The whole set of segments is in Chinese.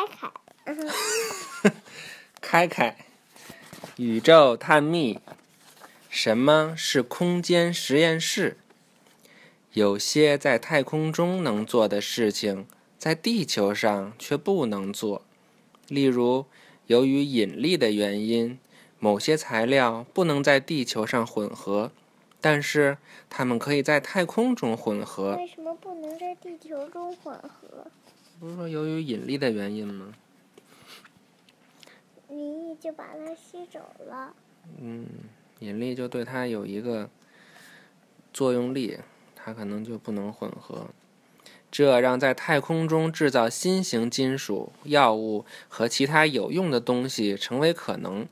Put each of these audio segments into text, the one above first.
开开。开开，宇宙探秘。什么是空间实验室？有些在太空中能做的事情，在地球上却不能做。例如，由于引力的原因，某些材料不能在地球上混合，但是它们可以在太空中混合。为什么不能在地球中混合？不是说由于引力的原因吗？引力就把它吸走了。嗯，引力就对它有一个作用力，它可能就不能混合。这让在太空中制造新型金属、药物和其他有用的东西成为可能。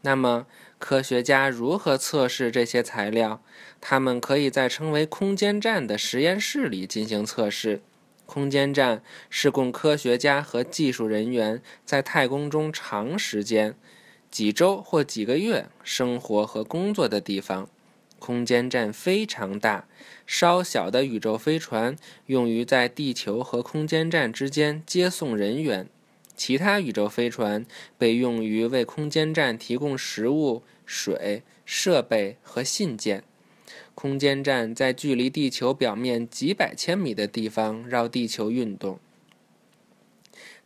那么，科学家如何测试这些材料？他们可以在称为空间站的实验室里进行测试。空间站是供科学家和技术人员在太空中长时间。几周或几个月生活和工作的地方，空间站非常大。稍小的宇宙飞船用于在地球和空间站之间接送人员，其他宇宙飞船被用于为空间站提供食物、水、设备和信件。空间站在距离地球表面几百千米的地方绕地球运动。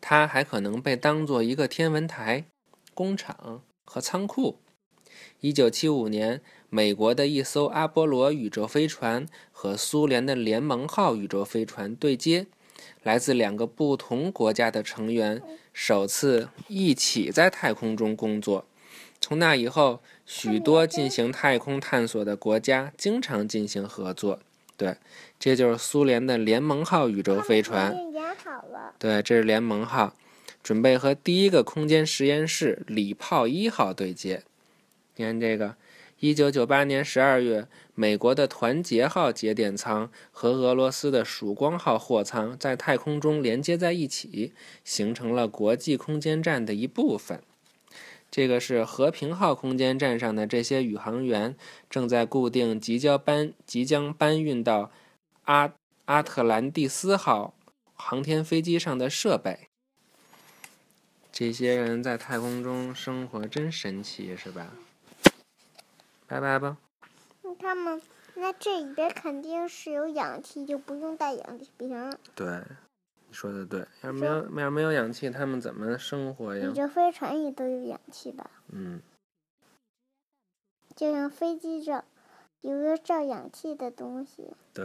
它还可能被当作一个天文台。工厂和仓库。一九七五年，美国的一艘阿波罗宇宙飞船和苏联的联盟号宇宙飞船对接，来自两个不同国家的成员首次一起在太空中工作。从那以后，许多进行太空探索的国家经常进行合作。对，这就是苏联的联盟号宇宙飞船。对，这是联盟号。准备和第一个空间实验室礼炮一号对接。你看这个，一九九八年十二月，美国的团结号节点舱和俄罗斯的曙光号货舱在太空中连接在一起，形成了国际空间站的一部分。这个是和平号空间站上的这些宇航员正在固定即将搬即将搬运到阿阿特兰蒂斯号航天飞机上的设备。这些人在太空中生活真神奇，是吧？拜拜吧。他们那这里边肯定是有氧气，就不用带氧气瓶。对，你说的对。要没有要没有氧气，他们怎么生活呀？你这飞船也都有氧气吧？嗯。就像飞机上有个照氧气的东西。对，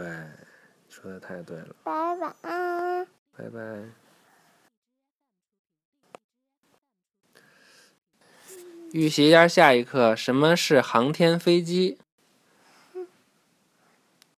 说的太对了。拜拜啊！拜拜。预习一下下一课，什么是航天飞机？